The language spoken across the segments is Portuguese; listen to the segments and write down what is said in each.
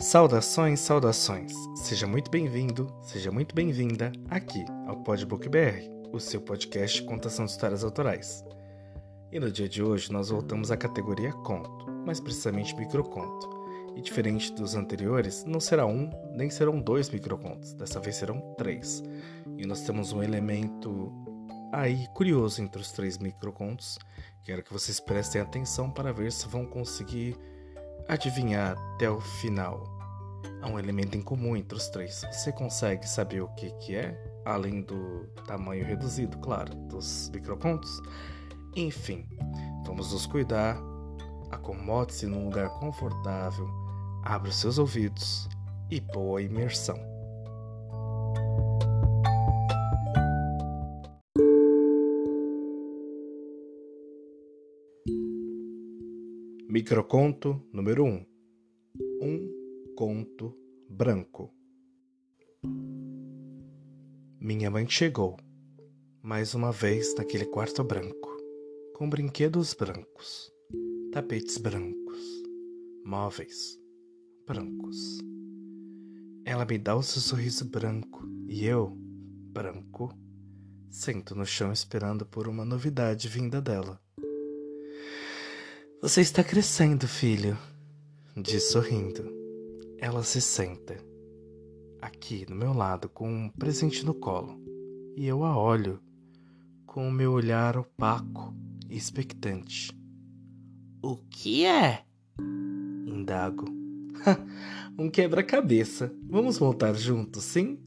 Saudações, saudações. Seja muito bem-vindo, seja muito bem-vinda aqui ao Podbook BR, o seu podcast de contação de histórias autorais. E no dia de hoje nós voltamos à categoria conto, mais precisamente microconto. E diferente dos anteriores, não será um, nem serão dois microcontos, dessa vez serão três. E nós temos um elemento aí curioso entre os três microcontos. Quero que vocês prestem atenção para ver se vão conseguir adivinhar até o final. Há um elemento em comum entre os três. Você consegue saber o que, que é, além do tamanho reduzido, claro, dos microcontos? Enfim, vamos nos cuidar. Acomode-se num lugar confortável, abra os seus ouvidos e boa imersão. Microconto número 1 um. um conto branco. Minha mãe chegou, mais uma vez naquele quarto branco, com brinquedos brancos, tapetes brancos, móveis brancos. Ela me dá o seu sorriso branco e eu, branco, sento no chão esperando por uma novidade vinda dela. Você está crescendo, filho, diz sorrindo. Ela se senta aqui do meu lado com um presente no colo e eu a olho com o meu olhar opaco e expectante. O que é? Indago. um quebra-cabeça. Vamos montar juntos, sim?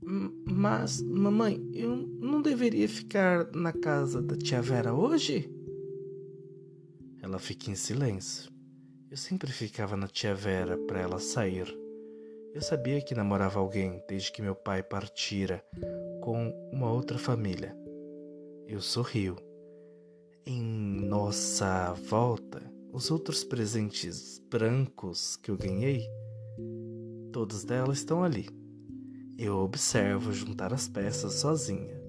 Mas, mamãe, eu não deveria ficar na casa da tia Vera hoje? Ela fica em silêncio. Eu sempre ficava na tia Vera para ela sair. Eu sabia que namorava alguém desde que meu pai partira com uma outra família. Eu sorrio. Em nossa volta, os outros presentes brancos que eu ganhei, todos delas estão ali. Eu observo juntar as peças sozinha.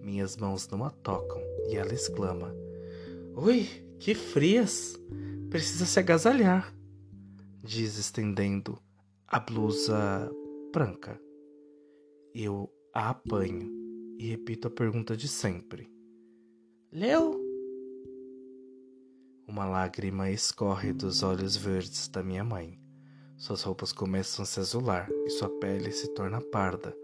Minhas mãos não a tocam e ela exclama: Ui, que frias! Precisa se agasalhar, diz estendendo a blusa branca. Eu a apanho e repito a pergunta de sempre: Leu? Uma lágrima escorre dos olhos verdes da minha mãe. Suas roupas começam a se azular e sua pele se torna parda.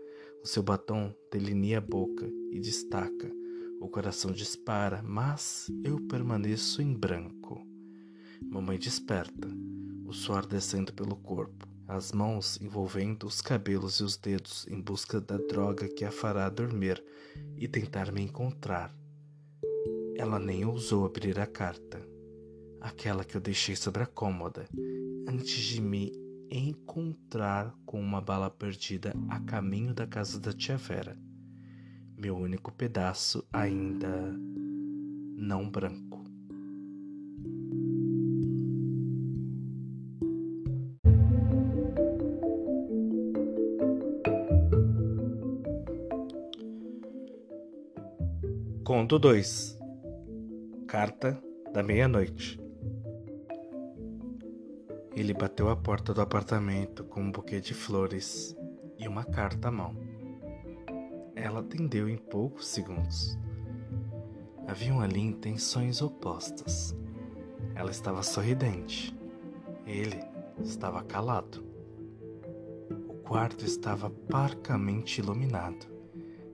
O seu batom delinea a boca e destaca o coração dispara, mas eu permaneço em branco. Mamãe desperta, o suor descendo pelo corpo, as mãos envolvendo os cabelos e os dedos em busca da droga que a fará dormir e tentar me encontrar. Ela nem ousou abrir a carta, aquela que eu deixei sobre a cômoda, antes de me encontrar com uma bala perdida a caminho da casa da tia Vera meu único pedaço ainda não branco. Conto 2 Carta da meia-noite. Ele bateu a porta do apartamento com um buquê de flores e uma carta à mão. Ela atendeu em poucos segundos. Haviam ali intenções opostas. Ela estava sorridente. Ele estava calado. O quarto estava parcamente iluminado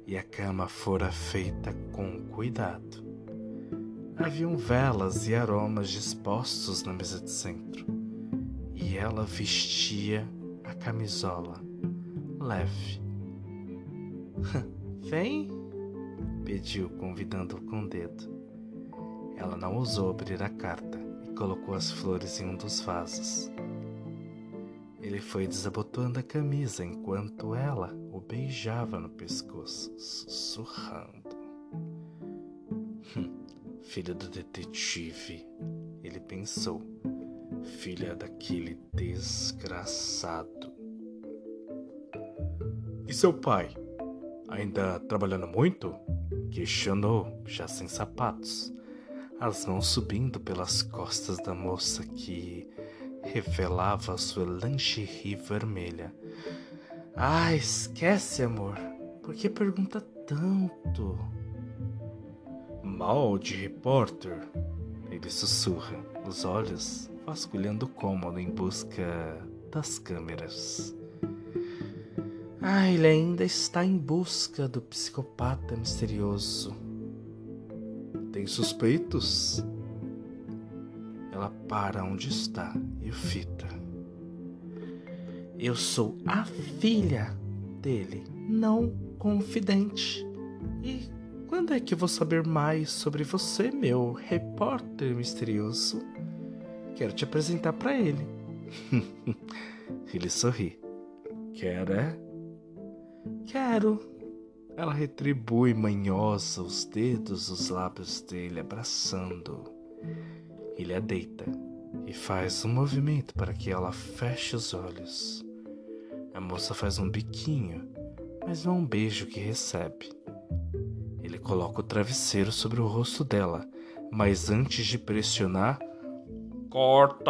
e a cama fora feita com cuidado. Haviam velas e aromas dispostos na mesa de centro, e ela vestia a camisola leve Vem, pediu, convidando-o com o dedo. Ela não ousou abrir a carta e colocou as flores em um dos vasos. Ele foi desabotoando a camisa enquanto ela o beijava no pescoço, sussurrando. Hum, filha do detetive, ele pensou. Filha daquele desgraçado. E seu pai? Ainda trabalhando muito? Questionou, já sem sapatos, as mãos subindo pelas costas da moça que revelava sua lingerie vermelha. Ah, esquece, amor. Por que pergunta tanto? Mal de repórter. Ele sussurra, os olhos vasculhando o cômodo em busca das câmeras. Ah, ele ainda está em busca do psicopata misterioso. Tem suspeitos? Ela para onde está e fita. Eu sou a filha dele, não confidente. E quando é que vou saber mais sobre você, meu repórter misterioso? Quero te apresentar para ele. ele sorri. Quer é? Quero. Ela retribui manhosa os dedos os lábios dele abraçando. Ele a deita e faz um movimento para que ela feche os olhos. A moça faz um biquinho, mas não é um beijo que recebe. Ele coloca o travesseiro sobre o rosto dela, mas antes de pressionar, corta!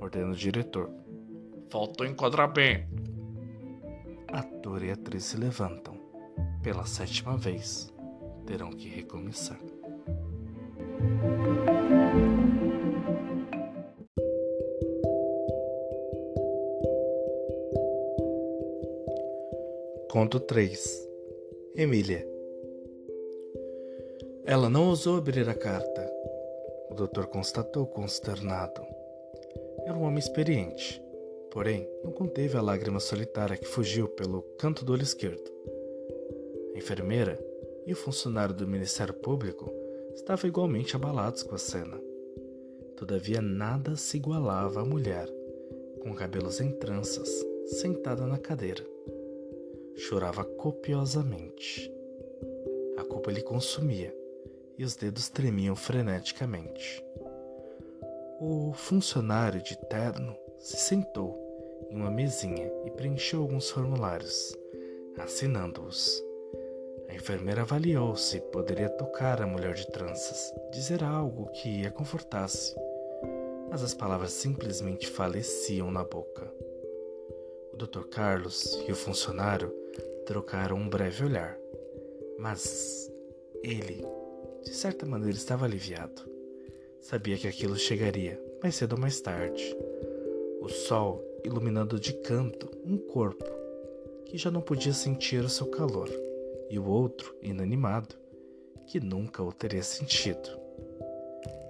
Ordena o diretor. Faltou enquadramento. Ator e atriz se levantam. Pela sétima vez, terão que recomeçar. Conto 3 Emília Ela não ousou abrir a carta. O doutor constatou consternado. Era um homem experiente, porém não conteve a lágrima solitária que fugiu pelo canto do olho esquerdo. A enfermeira e o funcionário do Ministério Público estavam igualmente abalados com a cena. Todavia, nada se igualava à mulher, com cabelos em tranças, sentada na cadeira chorava copiosamente. A culpa lhe consumia e os dedos tremiam freneticamente. O funcionário de terno se sentou em uma mesinha e preencheu alguns formulários, assinando-os. A enfermeira avaliou se poderia tocar a mulher de tranças, dizer algo que a confortasse, mas as palavras simplesmente faleciam na boca. O Dr. Carlos e o funcionário trocaram um breve olhar, mas ele, de certa maneira, estava aliviado. Sabia que aquilo chegaria, mais cedo ou mais tarde. O sol iluminando de canto um corpo que já não podia sentir o seu calor, e o outro, inanimado, que nunca o teria sentido.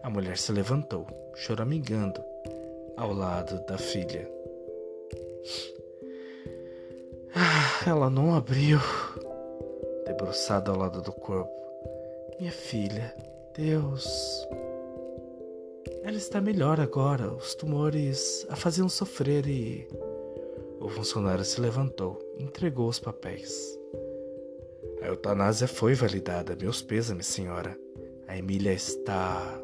A mulher se levantou, choramingando, ao lado da filha. Ah, ela não abriu. Debruçada ao lado do corpo. Minha filha, Deus. Ela está melhor agora. Os tumores a faziam sofrer e. O funcionário se levantou entregou os papéis. A eutanásia foi validada. Meus pêsames, senhora. A Emília está.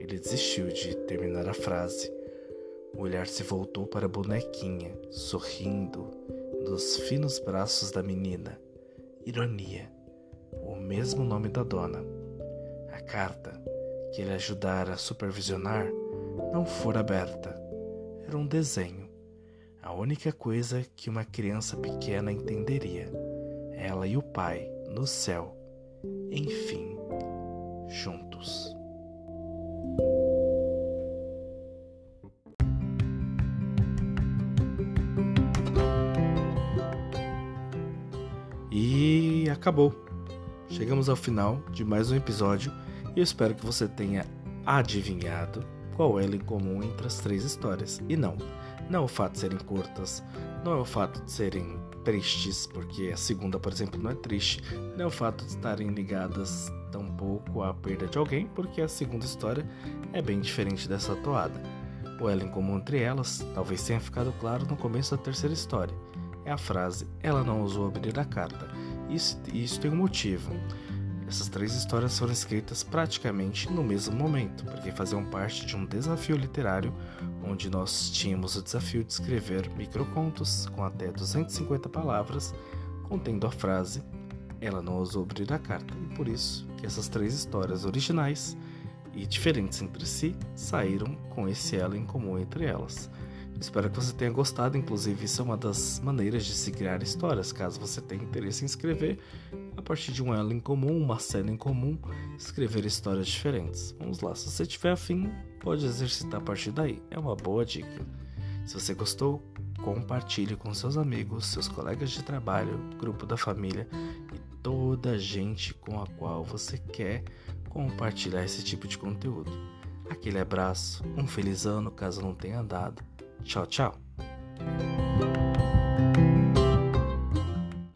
Ele desistiu de terminar a frase. O olhar se voltou para a bonequinha, sorrindo dos finos braços da menina. Ironia, o mesmo nome da dona. A carta que ele ajudara a supervisionar não fora aberta. Era um desenho. A única coisa que uma criança pequena entenderia. Ela e o pai, no céu, enfim, juntos. acabou. Chegamos ao final de mais um episódio e eu espero que você tenha adivinhado qual é o comum entre as três histórias. E não, não é o fato de serem curtas, não é o fato de serem tristes, porque a segunda, por exemplo, não é triste, não é o fato de estarem ligadas tampouco à perda de alguém, porque a segunda história é bem diferente dessa toada. O ela em comum entre elas talvez tenha ficado claro no começo da terceira história. É a frase ela não ousou abrir a carta isso, isso tem um motivo. Essas três histórias foram escritas praticamente no mesmo momento, porque faziam parte de um desafio literário onde nós tínhamos o desafio de escrever microcontos com até 250 palavras, contendo a frase Ela não ousou abrir a carta, e por isso que essas três histórias originais e diferentes entre si saíram com esse elo em comum entre elas. Espero que você tenha gostado, inclusive isso é uma das maneiras de se criar histórias, caso você tenha interesse em escrever, a partir de um elo em comum, uma cena em comum, escrever histórias diferentes. Vamos lá, se você tiver afim, pode exercitar a partir daí, é uma boa dica. Se você gostou, compartilhe com seus amigos, seus colegas de trabalho, grupo da família e toda a gente com a qual você quer compartilhar esse tipo de conteúdo. Aquele abraço, um feliz ano caso não tenha andado. Ciao, ciao.